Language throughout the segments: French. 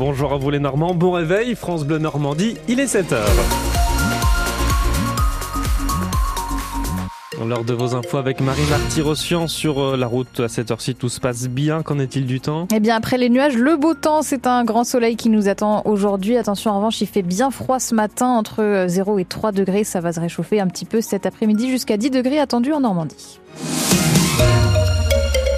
Bonjour à vous les Normands, bon réveil, France Bleu Normandie, il est 7h. L'heure de vos infos avec Marie Marty-Rossian sur euh, la route à cette heure-ci. Tout se passe bien. Qu'en est-il du temps? Eh bien, après les nuages, le beau temps, c'est un grand soleil qui nous attend aujourd'hui. Attention, en revanche, il fait bien froid ce matin, entre 0 et 3 degrés. Ça va se réchauffer un petit peu cet après-midi jusqu'à 10 degrés attendus en Normandie.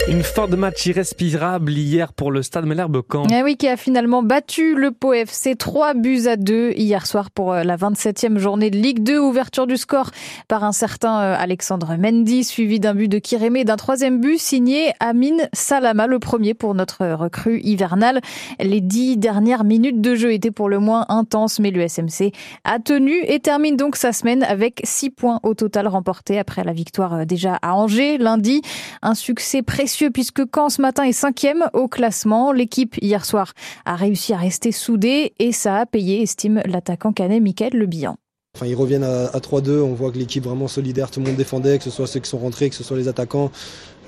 Une fin de match irrespirable hier pour le Stade Malherbe-Camp. Eh oui, qui a finalement battu le Pau FC 3 buts à 2 hier soir pour euh, la 27e journée de Ligue 2. Ouverture du score par un certain euh, Alexandre Mendy, suivi d'un but de Kirémé et d'un troisième but signé Amine Salama, le premier pour notre recrue hivernale. Les dix dernières minutes de jeu étaient pour le moins intenses, mais le SMC a tenu et termine donc sa semaine avec six points au total remportés après la victoire euh, déjà à Angers lundi. Un succès précieux puisque Caen ce matin est cinquième au classement. L'équipe hier soir a réussi à rester soudée et ça a payé, estime l'attaquant canet Michael Le Bihan. Enfin, ils reviennent à, 3-2, on voit que l'équipe vraiment solidaire, tout le monde défendait, que ce soit ceux qui sont rentrés, que ce soit les attaquants.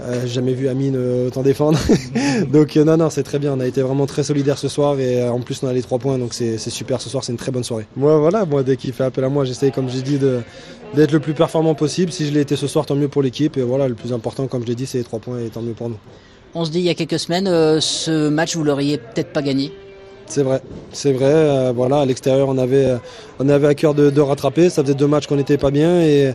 Euh, jamais vu Amine euh, autant défendre. donc euh, non, non, c'est très bien. On a été vraiment très solidaire ce soir et en plus on a les trois points, donc c'est super ce soir, c'est une très bonne soirée. Moi voilà, moi dès qu'il fait appel à moi, j'essaye comme j'ai dit d'être le plus performant possible. Si je l'ai été ce soir, tant mieux pour l'équipe. Et voilà, le plus important, comme je l'ai dit, c'est les trois points et tant mieux pour nous. On se dit il y a quelques semaines, ce match vous l'auriez peut-être pas gagné. C'est vrai, c'est vrai. Euh, voilà, à l'extérieur, on avait, euh, on avait à cœur de, rattraper. Ça faisait deux matchs qu'on n'était pas bien et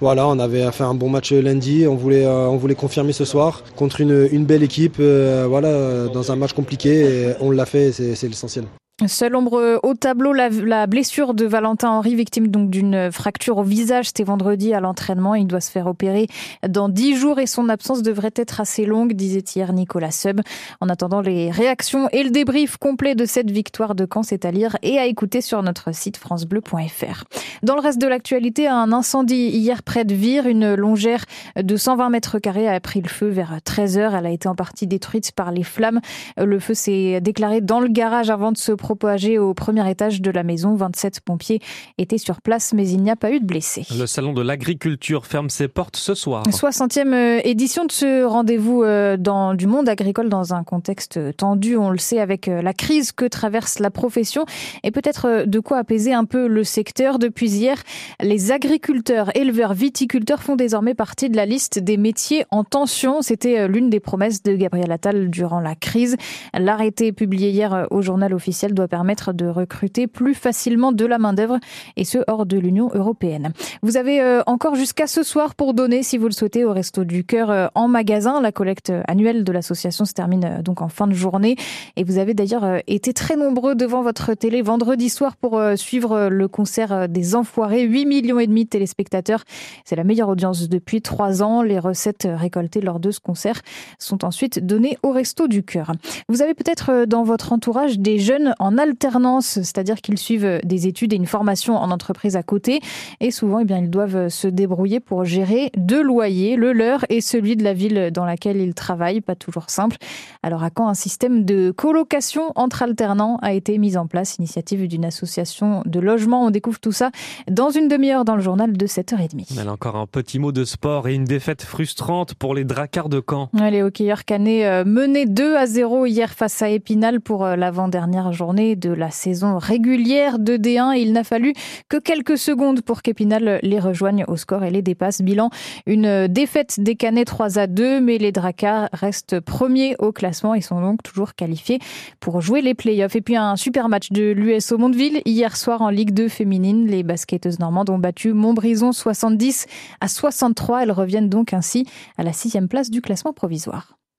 voilà, on avait fait un bon match lundi. On voulait, euh, on voulait confirmer ce soir contre une, belle équipe. voilà, dans un match compliqué et on l'a fait. C'est l'essentiel. Seule ombre au tableau, la, blessure de Valentin Henry, victime donc d'une fracture au visage, c'était vendredi à l'entraînement. Il doit se faire opérer dans dix jours et son absence devrait être assez longue, disait hier Nicolas Sub. En attendant les réactions et le débrief complet de cette victoire de Caen, c'est à lire et à écouter sur notre site francebleu.fr. Dans le reste de l'actualité, un incendie hier près de Vire, une longère de 120 mètres carrés a pris le feu vers 13 heures. Elle a été en partie détruite par les flammes. Le feu s'est déclaré dans le garage avant de se propagé au premier étage de la maison. 27 pompiers étaient sur place, mais il n'y a pas eu de blessés. Le salon de l'agriculture ferme ses portes ce soir. 60e euh, édition de ce rendez-vous euh, dans, du monde agricole dans un contexte tendu, on le sait, avec euh, la crise que traverse la profession et peut-être de quoi apaiser un peu le secteur. Depuis hier, les agriculteurs, éleveurs, viticulteurs font désormais partie de la liste des métiers en tension. C'était l'une des promesses de Gabriel Attal durant la crise. L'arrêté publié hier au journal officiel doit permettre de recruter plus facilement de la main-d'œuvre et ce hors de l'Union européenne. Vous avez euh, encore jusqu'à ce soir pour donner, si vous le souhaitez, au Resto du Cœur euh, en magasin. La collecte annuelle de l'association se termine euh, donc en fin de journée. Et vous avez d'ailleurs été très nombreux devant votre télé vendredi soir pour suivre le concert des Enfoirés. 8 millions et demi de téléspectateurs. C'est la meilleure audience depuis trois ans. Les recettes récoltées lors de ce concert sont ensuite données au Resto du Cœur. Vous avez peut-être dans votre entourage des jeunes en alternance, c'est-à-dire qu'ils suivent des études et une formation en entreprise à côté. Et souvent, eh bien, ils doivent se débrouiller pour gérer deux loyers, le leur et celui de la ville dans laquelle ils travaillent. Pas toujours simple. Alors, à quand un système de colocation entre alternants a été mis en place, initiative d'une association de logement. On découvre tout ça dans une demi-heure dans le journal de 7h30. Elle encore un petit mot de sport et une défaite frustrante pour les Dracards de Caen. Les hockeyeurs canets euh, menaient 2 à 0 hier face à Épinal pour euh, l'avant-dernière journée de la saison régulière de D1. Il n'a fallu que quelques secondes pour qu'Épinal les rejoigne au score et les dépasse. Bilan, une défaite des Canets 3 à 2, mais les Dracars restent premiers au classement et sont donc toujours qualifiés pour jouer les playoffs. Et puis un super match de l'US au Mondeville hier soir en Ligue 2 féminine. Les basketteuses normandes ont battu Montbrison 70 à 63. Elles reviennent donc ainsi à la sixième place du classement provisoire.